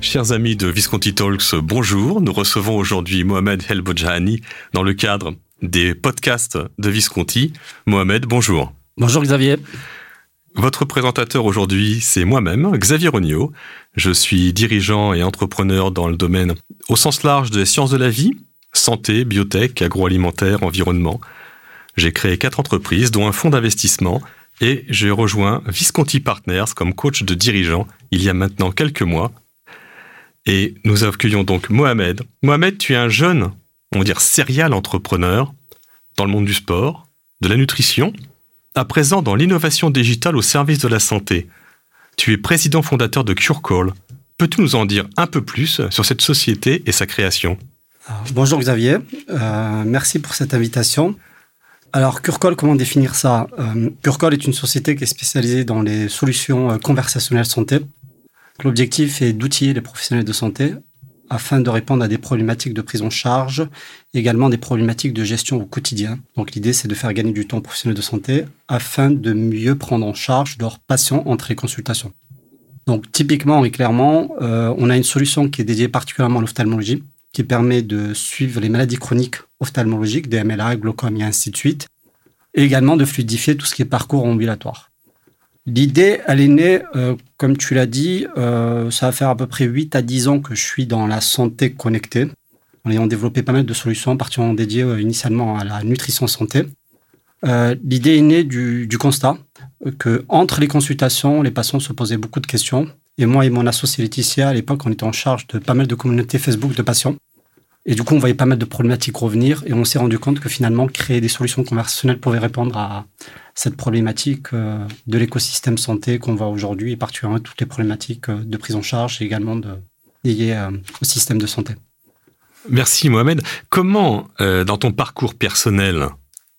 Chers amis de Visconti Talks, bonjour. Nous recevons aujourd'hui Mohamed El Bojahani dans le cadre des podcasts de Visconti. Mohamed, bonjour. Bonjour Xavier. Votre présentateur aujourd'hui, c'est moi-même, Xavier Rognot. Je suis dirigeant et entrepreneur dans le domaine au sens large des sciences de la vie, santé, biotech, agroalimentaire, environnement. J'ai créé quatre entreprises, dont un fonds d'investissement, et j'ai rejoint Visconti Partners comme coach de dirigeant il y a maintenant quelques mois et nous accueillons donc Mohamed. Mohamed, tu es un jeune, on va dire, serial entrepreneur dans le monde du sport, de la nutrition, à présent dans l'innovation digitale au service de la santé. Tu es président fondateur de CureCall. Peux-tu nous en dire un peu plus sur cette société et sa création? Bonjour Xavier, euh, merci pour cette invitation. Alors CureCall, comment définir ça? Euh, CureCall est une société qui est spécialisée dans les solutions euh, conversationnelles santé. L'objectif est d'outiller les professionnels de santé afin de répondre à des problématiques de prise en charge, également des problématiques de gestion au quotidien. Donc l'idée, c'est de faire gagner du temps aux professionnels de santé afin de mieux prendre en charge leurs patients entre les consultations. Donc typiquement et clairement, euh, on a une solution qui est dédiée particulièrement à l'ophtalmologie, qui permet de suivre les maladies chroniques ophtalmologiques, des MLA, glaucome et ainsi de suite, et également de fluidifier tout ce qui est parcours ambulatoire. L'idée, elle est née, euh, comme tu l'as dit, euh, ça va faire à peu près 8 à 10 ans que je suis dans la santé connectée, en ayant développé pas mal de solutions, particulièrement dédiées euh, initialement à la nutrition santé. L'idée est née du, du, constat que entre les consultations, les patients se posaient beaucoup de questions. Et moi et mon associé Laetitia, à l'époque, on était en charge de pas mal de communautés Facebook de patients. Et du coup, on voyait pas mal de problématiques revenir et on s'est rendu compte que finalement, créer des solutions conversationnelles pouvait répondre à, cette problématique euh, de l'écosystème santé qu'on voit aujourd'hui et particulièrement toutes les problématiques euh, de prise en charge et également de, liées euh, au système de santé. Merci Mohamed. Comment, dans ton parcours personnel,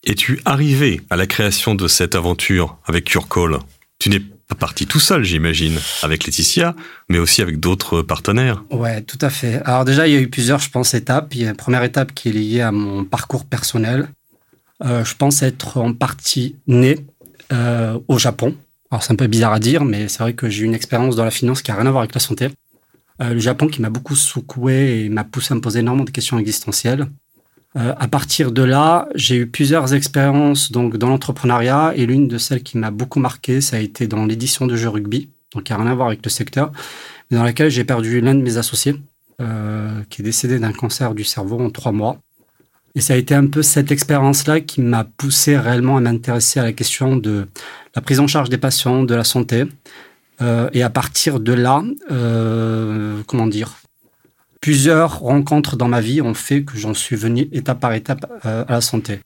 es-tu arrivé à la création de cette aventure avec CureCall Tu n'es parti tout seul, j'imagine, avec Laetitia, mais aussi avec d'autres partenaires. Ouais, tout à fait. Alors déjà, il y a eu plusieurs, je pense, étapes. Il y a une première étape qui est liée à mon parcours personnel. Euh, je pense être en partie né euh, au Japon. Alors c'est un peu bizarre à dire, mais c'est vrai que j'ai eu une expérience dans la finance qui a rien à voir avec la santé. Euh, le Japon qui m'a beaucoup secoué et m'a poussé à me poser énormément de questions existentielles. À partir de là, j'ai eu plusieurs expériences donc dans l'entrepreneuriat et l'une de celles qui m'a beaucoup marqué, ça a été dans l'édition de jeux rugby, donc qui a rien à voir avec le secteur, mais dans laquelle j'ai perdu l'un de mes associés, qui est décédé d'un cancer du cerveau en trois mois. Et ça a été un peu cette expérience-là qui m'a poussé réellement à m'intéresser à la question de la prise en charge des patients, de la santé. Euh, et à partir de là, euh, comment dire, plusieurs rencontres dans ma vie ont fait que j'en suis venu étape par étape euh, à la santé.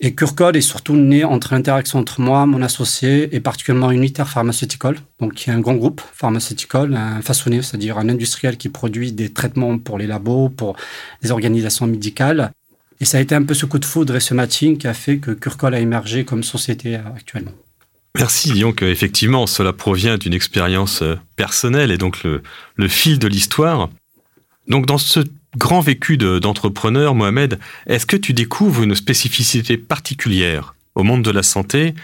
Et CureCode est surtout né entre l'interaction entre moi, mon associé et particulièrement Unitaire Pharmaceutical, donc qui est un grand groupe pharmaceutical, un façonné, c'est-à-dire un industriel qui produit des traitements pour les labos, pour les organisations médicales, et ça a été un peu ce coup de foudre et ce matching qui a fait que Curcol a émergé comme société euh, actuellement. Merci. Donc, effectivement, cela provient d'une expérience euh, personnelle et donc le fil de l'histoire. Donc, dans ce grand vécu d'entrepreneur, Mohamed, est-ce que tu découvres une spécificité particulière au monde de la santé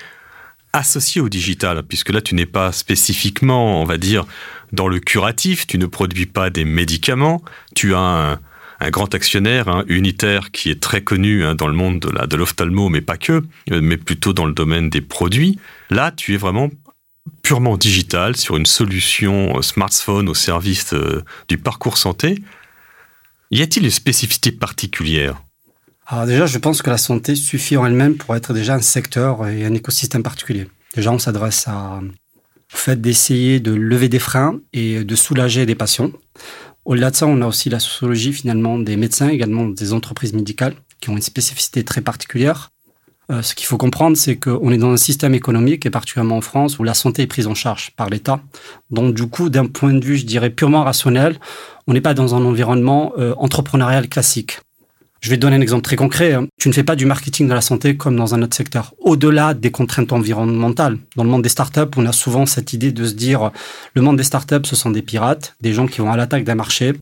associée au digital? Puisque là, tu n'es pas spécifiquement, on va dire, dans le curatif, tu ne produis pas des médicaments, tu as un, grand actionnaire hein, unitaire qui est très connu hein, dans le monde de l'ophtalmo, mais pas que, euh, mais plutôt dans le domaine des produits. Là, tu es vraiment purement digital sur une solution euh, smartphone au service euh, du parcours santé. Y a-t-il une spécificité particulière? Alors déjà, je pense que la santé suffit en elle-même pour être déjà un secteur et un écosystème particulier. Déjà, on s'adresse à, au fait d'essayer de lever des freins et de soulager des patients. Au-delà de ça, on a aussi la sociologie finalement des médecins, également des entreprises médicales qui ont une spécificité très particulière. Euh, ce qu'il faut comprendre, c'est qu'on est dans un système économique, et particulièrement en France, où la santé est prise en charge par l'État. Donc du coup, d'un point de vue, je dirais, purement rationnel, on n'est pas dans un environnement euh, entrepreneurial classique. Je vais te donner un exemple très concret. Hein. Tu ne fais pas du marketing de la santé comme dans un autre secteur. Au-delà des contraintes environnementales, dans le monde des startups, on a souvent cette idée de se dire le monde des startups, ce sont des pirates, des gens qui vont à l'attaque d'un marché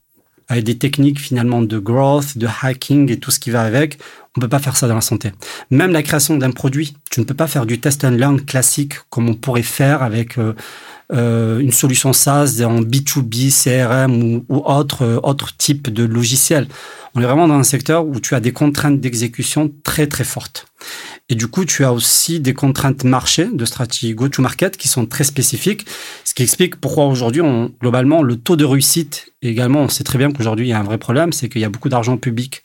avec des techniques finalement de growth, de hacking et tout ce qui va avec. On ne peut pas faire ça dans la santé. Même la création d'un produit, tu ne peux pas faire du test and learn classique comme on pourrait faire avec euh, euh, une solution SaaS en B2B, CRM ou, autre, euh, autre type de logiciel. On est vraiment dans un secteur où tu as des contraintes d'exécution très très fortes. Et du coup, tu as aussi des contraintes marché de stratégie go-to-market qui sont très spécifiques, ce qui explique pourquoi aujourd'hui, globalement, le taux de réussite, également, on sait très bien qu'aujourd'hui, il y a un vrai problème, c'est qu'il y a beaucoup d'argent public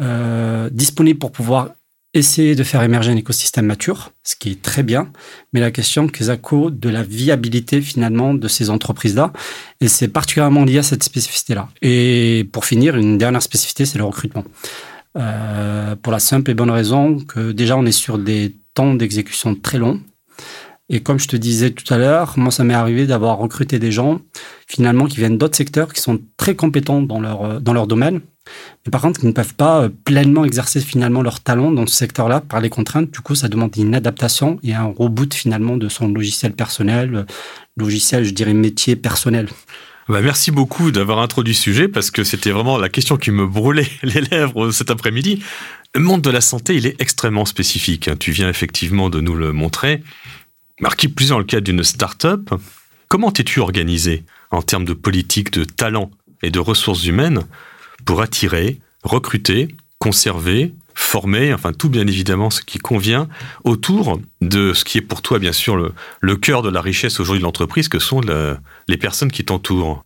euh, disponible pour pouvoir essayer de faire émerger un écosystème mature, ce qui est très bien, mais la question Kezako de la viabilité finalement de ces entreprises-là, et c'est particulièrement lié à cette spécificité-là. Et pour finir, une dernière spécificité, c'est le recrutement. Euh, pour la simple et bonne raison que déjà on est sur des temps d'exécution très longs. Et comme je te disais tout à l'heure, moi ça m'est arrivé d'avoir recruté des gens finalement qui viennent d'autres secteurs, qui sont très compétents dans leur, dans leur domaine, mais par contre, qui ne peuvent pas euh, pleinement exercer finalement leur talent dans ce secteur-là par les contraintes. Du coup, ça demande une adaptation et un reboot finalement de son logiciel personnel, euh, logiciel, je dirais métier personnel. Bah merci beaucoup d'avoir introduit ce sujet parce que c'était vraiment la question qui me brûlait les lèvres cet après-midi. Le monde de la santé, il est extrêmement spécifique. Tu viens effectivement de nous le montrer. Marquis plus dans le cadre d'une start-up, comment t'es-tu organisé en termes de politique, de talent et de ressources humaines pour attirer, recruter, conserver, former, enfin tout bien évidemment ce qui convient autour de ce qui est pour toi bien sûr le, cœur de la richesse aujourd'hui de l'entreprise, que sont les personnes qui t'entourent.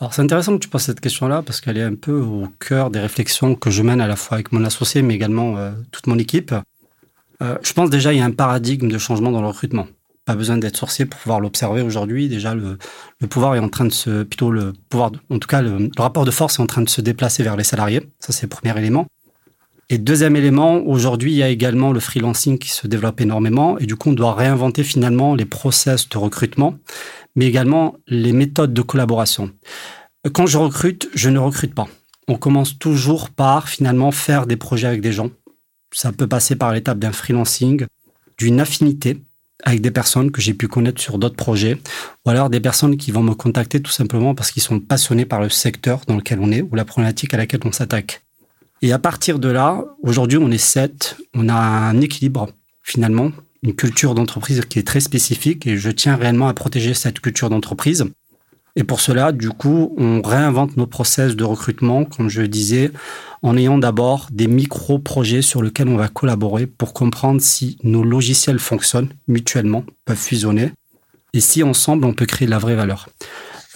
Alors c'est intéressant que tu poses cette question-là parce qu'elle est un peu au cœur des réflexions que je mène à la fois avec mon associé mais également euh, toute mon équipe. Euh, je pense déjà il y a un paradigme de changement dans le recrutement pas besoin d'être sorcier pour pouvoir l'observer aujourd'hui. Déjà, le, pouvoir est en train de se, plutôt le pouvoir, en tout cas, le, rapport de force est en train de se déplacer vers les salariés. Ça, c'est le premier élément. Et deuxième élément, aujourd'hui, il y a également le freelancing qui se développe énormément. Et du coup, on doit réinventer finalement les process de recrutement, mais également les méthodes de collaboration. Quand je recrute, je ne recrute pas. On commence toujours par finalement faire des projets avec des gens. Ça peut passer par l'étape d'un freelancing, d'une affinité, avec des personnes que j'ai pu connaître sur d'autres projets, ou alors des personnes qui vont me contacter tout simplement parce qu'ils sont passionnés par le secteur dans lequel on est ou la problématique à laquelle on s'attaque. Et à partir de là, aujourd'hui on est sept, on a un équilibre finalement, une culture d'entreprise qui est très spécifique et je tiens réellement à protéger cette culture d'entreprise. Et pour cela, du coup, on réinvente nos process de recrutement, comme je le disais, en ayant d'abord des micro-projets sur lesquels on va collaborer pour comprendre si nos logiciels fonctionnent mutuellement, peuvent fusionner, et si ensemble on peut créer de la vraie valeur.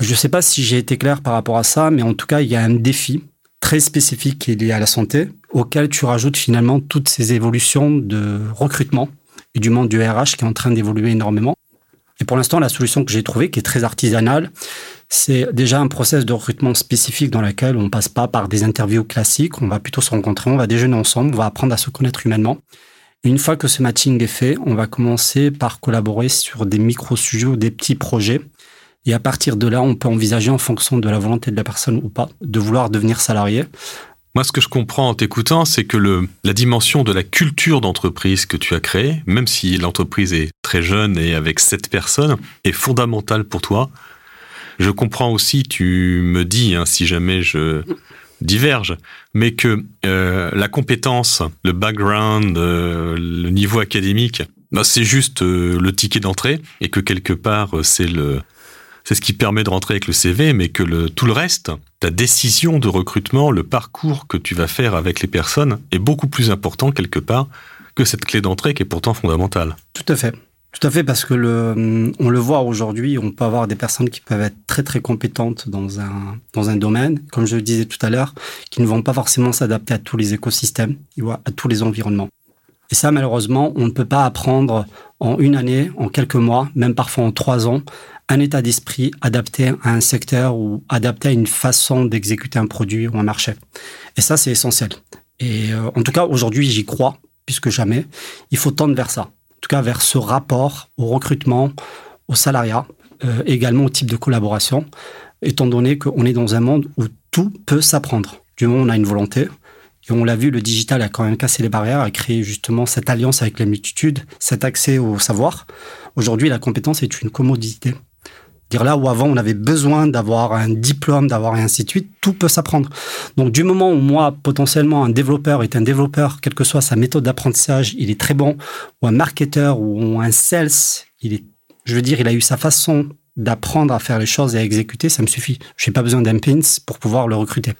Je ne sais pas si j'ai été clair par rapport à ça, mais en tout cas, il y a un défi très spécifique qui est lié à la santé, auquel tu rajoutes finalement toutes ces évolutions de recrutement et du monde du RH qui est en train d'évoluer énormément. Et pour l'instant, la solution que j'ai trouvée, qui est très artisanale, c'est déjà un process de recrutement spécifique dans lequel on passe pas par des interviews classiques, on va plutôt se rencontrer, on va déjeuner ensemble, on va apprendre à se connaître humainement. Une fois que ce matching est fait, on va commencer par collaborer sur des micro-sujets ou des petits projets. Et à partir de là, on peut envisager en fonction de la volonté de la personne ou pas de vouloir devenir salarié. Moi, ce que je comprends en t'écoutant, c'est que la dimension de la culture d'entreprise que tu as créée, même si l'entreprise est très jeune et avec sept personnes, est fondamentale pour toi. Je comprends aussi, tu me dis, hein, si jamais je diverge, mais que euh, la compétence, le background, euh, le niveau académique, bah, c'est juste euh, le ticket d'entrée et que quelque part c'est le c'est ce qui permet de rentrer avec le CV, mais que tout le reste, ta décision de recrutement, le parcours que tu vas faire avec les personnes est beaucoup plus important quelque part que cette clé d'entrée qui est pourtant fondamentale. Tout à fait. Tout à fait, parce que le, on le voit aujourd'hui, on peut avoir des personnes qui peuvent être très très compétentes dans un, dans un domaine, comme je le disais tout à l'heure, qui ne vont pas forcément s'adapter à tous les écosystèmes, à tous les environnements. Et ça, malheureusement, on ne peut pas apprendre en une année, en quelques mois, même parfois en trois ans, un état d'esprit adapté à un secteur ou adapté à une façon d'exécuter un produit ou un marché. Et ça, c'est essentiel. Et euh, en tout cas, aujourd'hui, j'y crois, puisque jamais. Il faut tendre vers ça. En tout cas, vers ce rapport au recrutement, au salariat, euh, également au type de collaboration, étant donné qu'on est dans un monde où tout peut s'apprendre. Du moment où on a une volonté, Et on l'a vu, le digital a quand même cassé les barrières, a créé justement cette alliance avec la multitude, cet accès au savoir. Aujourd'hui, la compétence est une commodité. Dire là où avant on avait besoin d'avoir un diplôme, d'avoir et ainsi de suite, tout peut s'apprendre. Donc du moment où moi potentiellement un développeur est un développeur, quelle que soit sa méthode d'apprentissage, il est très bon, ou un marketeur ou un sales, il est, je veux dire, il a eu sa façon d'apprendre à faire les choses et à exécuter, ça me suffit. Je n'ai pas besoin d'un pins pour pouvoir le recruter.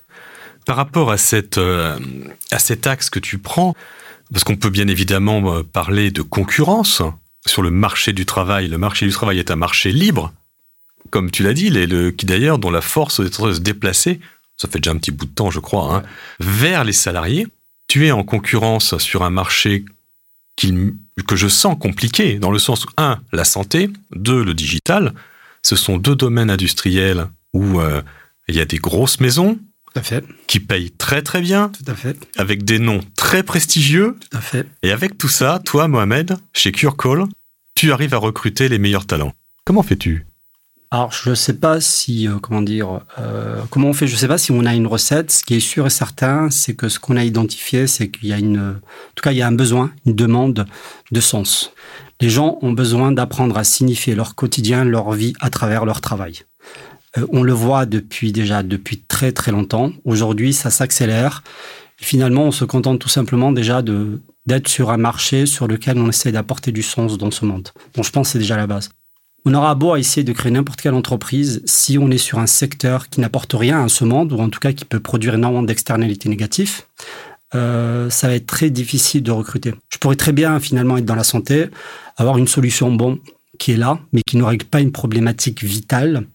Par rapport à cette euh, à cet axe que tu prends, parce qu'on peut bien évidemment euh, parler de concurrence sur le marché du travail. Le marché du travail est un marché libre comme tu l'as dit, les, le, qui d'ailleurs, dont la force est de se déplacer, ça fait déjà un petit bout de temps, je crois, hein, vers les salariés. Tu es en concurrence sur un marché que je sens compliqué, dans le sens où, un, la santé, deux, le digital. Ce sont deux domaines industriels où euh, il y a des grosses maisons qui payent très très bien, tout à fait. avec des noms très prestigieux. Tout à fait. Et avec tout ça, toi, Mohamed, chez CureCall, tu arrives à recruter les meilleurs talents. Comment fais-tu? Alors, je ne sais pas si, euh, comment dire, euh, comment on fait. Je ne sais pas si on a une recette. Ce qui est sûr et certain, c'est que ce qu'on a identifié, c'est qu'il y a une, en tout cas, il y a un besoin, une demande de sens. Les gens ont besoin d'apprendre à signifier leur quotidien, leur vie à travers leur travail. Euh, on le voit depuis déjà depuis très très longtemps. Aujourd'hui, ça s'accélère. Finalement, on se contente tout simplement déjà de d'être sur un marché sur lequel on essaie d'apporter du sens dans ce monde. Donc, je pense que c'est déjà la base. On aura beau essayer de créer n'importe quelle entreprise, si on est sur un secteur qui n'apporte rien à ce monde, ou en tout cas qui peut produire énormément d'externalités négatives, euh, ça va être très difficile de recruter. Je pourrais très bien finalement être dans la santé, avoir une solution bon qui est là, mais qui ne règle pas une problématique vitale.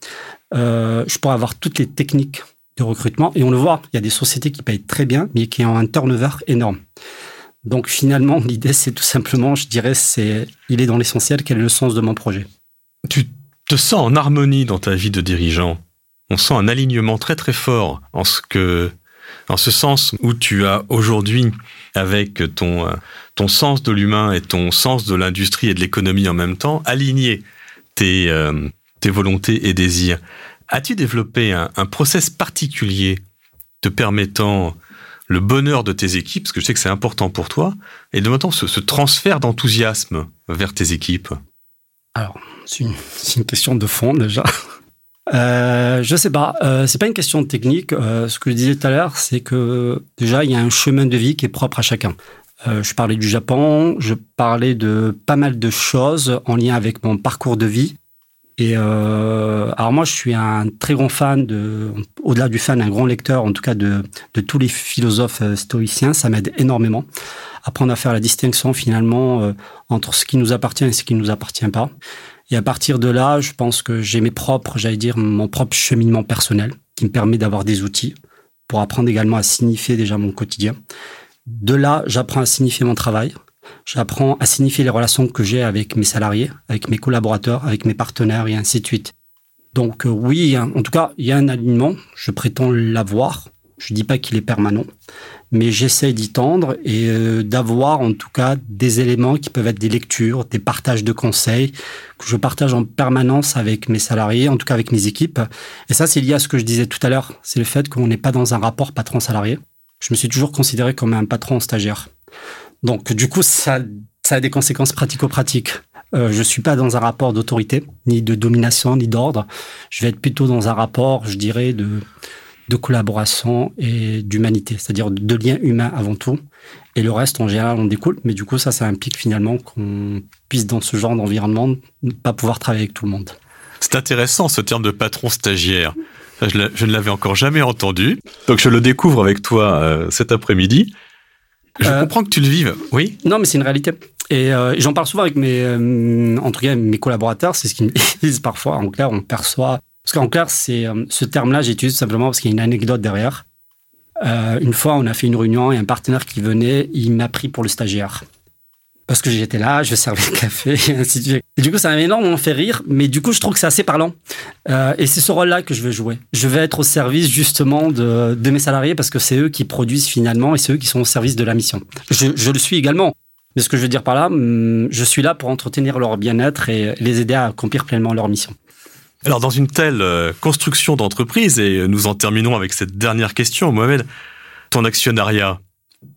Euh, je pourrais avoir toutes les techniques de recrutement, et on le voit, il y a des sociétés qui payent très bien, mais qui ont un turnover énorme. Donc finalement, l'idée, c'est tout simplement, je dirais, c'est, il est dans l'essentiel, quel est le sens de mon projet tu te sens en harmonie dans ta vie de dirigeant. On sent un alignement très très fort en ce que, en ce sens où tu as aujourd'hui, avec ton, euh, ton sens de l'humain et ton sens de l'industrie et de l'économie en même temps, aligné tes, euh, tes volontés et désirs. As-tu développé un, un process particulier te permettant le bonheur de tes équipes, parce que je sais que c'est important pour toi, et de maintenant ce, ce transfert d'enthousiasme vers tes équipes? Alors, c'est une, question de fond déjà. Euh, je sais pas, euh, c'est pas une question technique. Euh, ce que je disais tout à l'heure, c'est que déjà il y a un chemin de vie qui est propre à chacun. Euh, je parlais du Japon, je parlais de pas mal de choses en lien avec mon parcours de vie. Et alors moi, je suis un très grand fan de, au-delà du fan, un grand lecteur, en tout cas de, tous les philosophes stoïciens. Ça m'aide énormément. Apprendre à faire la distinction finalement entre ce qui nous appartient et ce qui ne nous appartient pas. Et à partir de là, je pense que j'ai mes propres, j'allais dire, mon propre cheminement personnel qui me permet d'avoir des outils pour apprendre également à signifier déjà mon quotidien. De là, j'apprends à signifier mon travail. J'apprends à signifier les relations que j'ai avec mes salariés, avec mes collaborateurs, avec mes partenaires et ainsi de suite. Donc euh, oui, en tout cas, il y a un alignement. Je prétends l'avoir. Je dis pas qu'il est permanent, mais j'essaie d'y tendre et euh, d'avoir en tout cas des éléments qui peuvent être des lectures, des partages de conseils que je partage en permanence avec mes salariés, en tout cas avec mes équipes. Et ça, c'est lié à ce que je disais tout à l'heure, c'est le fait qu'on n'est pas dans un rapport patron-salarié. Je me suis toujours considéré comme un patron stagiaire. Donc du coup, ça, a des conséquences pratico-pratiques. Euh, je suis pas dans un rapport d'autorité, ni de domination, ni d'ordre. Je vais être plutôt dans un rapport, je dirais, de de collaboration et d'humanité, c'est-à-dire de liens humains avant tout. Et le reste, en général, on découle. Mais du coup, ça, ça implique finalement qu'on puisse, dans ce genre d'environnement, ne pas pouvoir travailler avec tout le monde. C'est intéressant, ce terme de patron stagiaire. Je, ne l'avais encore jamais entendu. Donc, je le découvre avec toi euh, cet après-midi. Je euh, comprends que tu le vives, oui Non, mais c'est une réalité. Et euh, j'en parle souvent avec mes, guillemets, mes collaborateurs. C'est ce qu'ils me disent parfois. En clair, on perçoit parce qu'en clair, c'est euh, ce terme-là, j'utilise simplement parce qu'il y a une anecdote derrière. Euh, une fois, on a fait une réunion et un partenaire qui venait, il m'a pris pour le stagiaire. Parce que j'étais là, je servais le café, et ainsi de suite. Et du coup, ça m'a énormément fait rire, mais du coup, je trouve que c'est assez parlant. Euh, et c'est ce rôle-là que je veux jouer. Je vais être au service justement de, de mes salariés parce que c'est eux qui produisent finalement et c'est eux qui sont au service de la mission. Je, je le suis également. Mais ce que je veux dire par là, hum, je suis là pour entretenir leur bien-être et les aider à accomplir pleinement leur mission. Alors dans une telle euh, construction d'entreprise, et nous en terminons avec cette dernière question, Mohamed, ton actionnariat,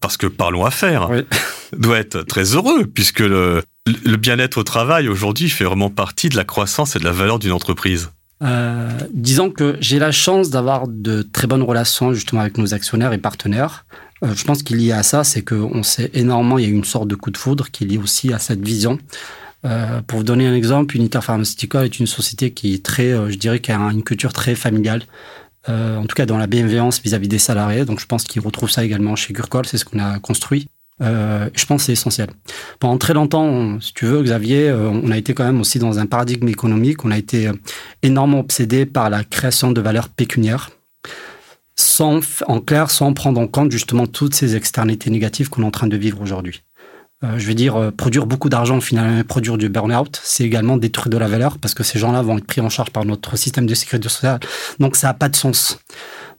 parce que parlons affaires, doit être très heureux puisque le, le bien-être au travail aujourd'hui fait vraiment partie de la croissance et de la valeur d'une entreprise. Euh, disons que j'ai la chance d'avoir de très bonnes relations justement avec nos actionnaires et partenaires. Euh, je pense qu'il y a à ça, c'est qu'on sait énormément, il y a une sorte de coup de foudre qui est lié aussi à cette vision. Euh, pour vous donner un exemple, Unitaire Pharmaceutical est une société qui est très, euh, je dirais, qui a une culture très familiale. Euh, en tout cas, dans la bienveillance vis-à-vis des salariés. Donc, je pense qu'ils retrouvent ça également chez Gurkol. C'est ce qu'on a construit. Je pense que c'est essentiel. Pendant très longtemps, si tu veux, Xavier, on a été quand même aussi dans un paradigme économique. On a été énormément obsédé par la création de valeurs pécuniaires, sans, en clair, sans prendre en compte justement toutes ces externalités négatives qu'on est en train de vivre aujourd'hui. Euh, je veux dire, euh, produire beaucoup d'argent, finalement, produire du burn-out, c'est également détruire de la valeur parce que ces gens-là vont être pris en charge par notre système de sécurité sociale. Donc, ça n'a pas de sens.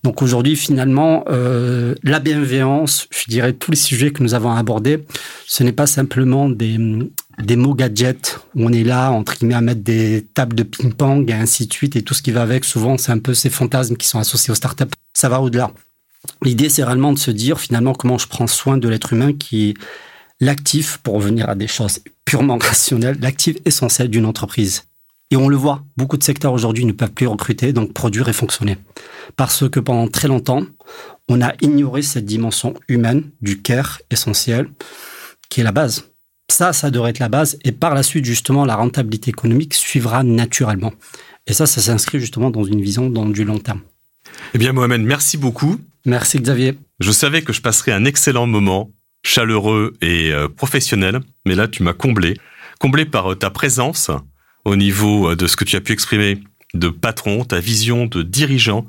Donc, aujourd'hui, finalement, euh, la bienveillance, je dirais, tous les sujets que nous avons abordés, ce n'est pas simplement des, des mots gadgets où on est là, entre guillemets, à mettre des tables de ping-pong et ainsi de suite et tout ce qui va avec. Souvent, c'est un peu ces fantasmes qui sont associés aux startups. Ça va au-delà. L'idée, c'est réellement de se dire, finalement, comment je prends soin de l'être humain qui l'actif, pour revenir à des choses purement rationnelles, l'actif essentiel d'une entreprise. Et on le voit, beaucoup de secteurs aujourd'hui ne peuvent plus recruter, donc produire et fonctionner. Parce que pendant très longtemps, on a ignoré cette dimension humaine du care essentiel, qui est la base. Ça, ça devrait être la base. Et par la suite, justement, la rentabilité économique suivra naturellement. Et ça, ça s'inscrit justement dans une vision dans du long terme. Eh bien, Mohamed, merci beaucoup. Merci, Xavier. Je savais que je passerais un excellent moment chaleureux et euh, professionnel, mais là tu m'as comblé, comblé par euh, ta présence au niveau euh, de ce que tu as pu exprimer de patron, ta vision de dirigeant,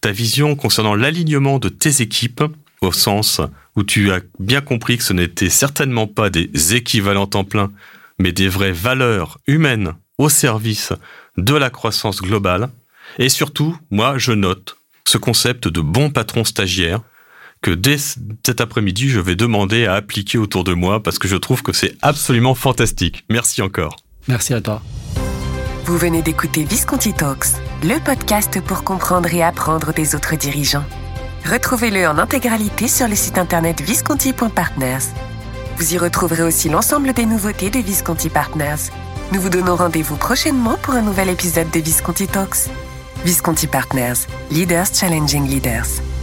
ta vision concernant l'alignement de tes équipes, au sens où tu as bien compris que ce n'était certainement pas des équivalents temps plein, mais des vraies valeurs humaines au service de la croissance globale. Et surtout, moi, je note ce concept de bon patron stagiaire, que dès cet après-midi, je vais demander à appliquer autour de moi parce que je trouve que c'est absolument fantastique. Merci encore. Merci à toi. Vous venez d'écouter Visconti Talks, le podcast pour comprendre et apprendre des autres dirigeants. Retrouvez-le en intégralité sur le site internet visconti.partners. Vous y retrouverez aussi l'ensemble des nouveautés de Visconti Partners. Nous vous donnons rendez-vous prochainement pour un nouvel épisode de Visconti Talks. Visconti Partners, Leaders Challenging Leaders.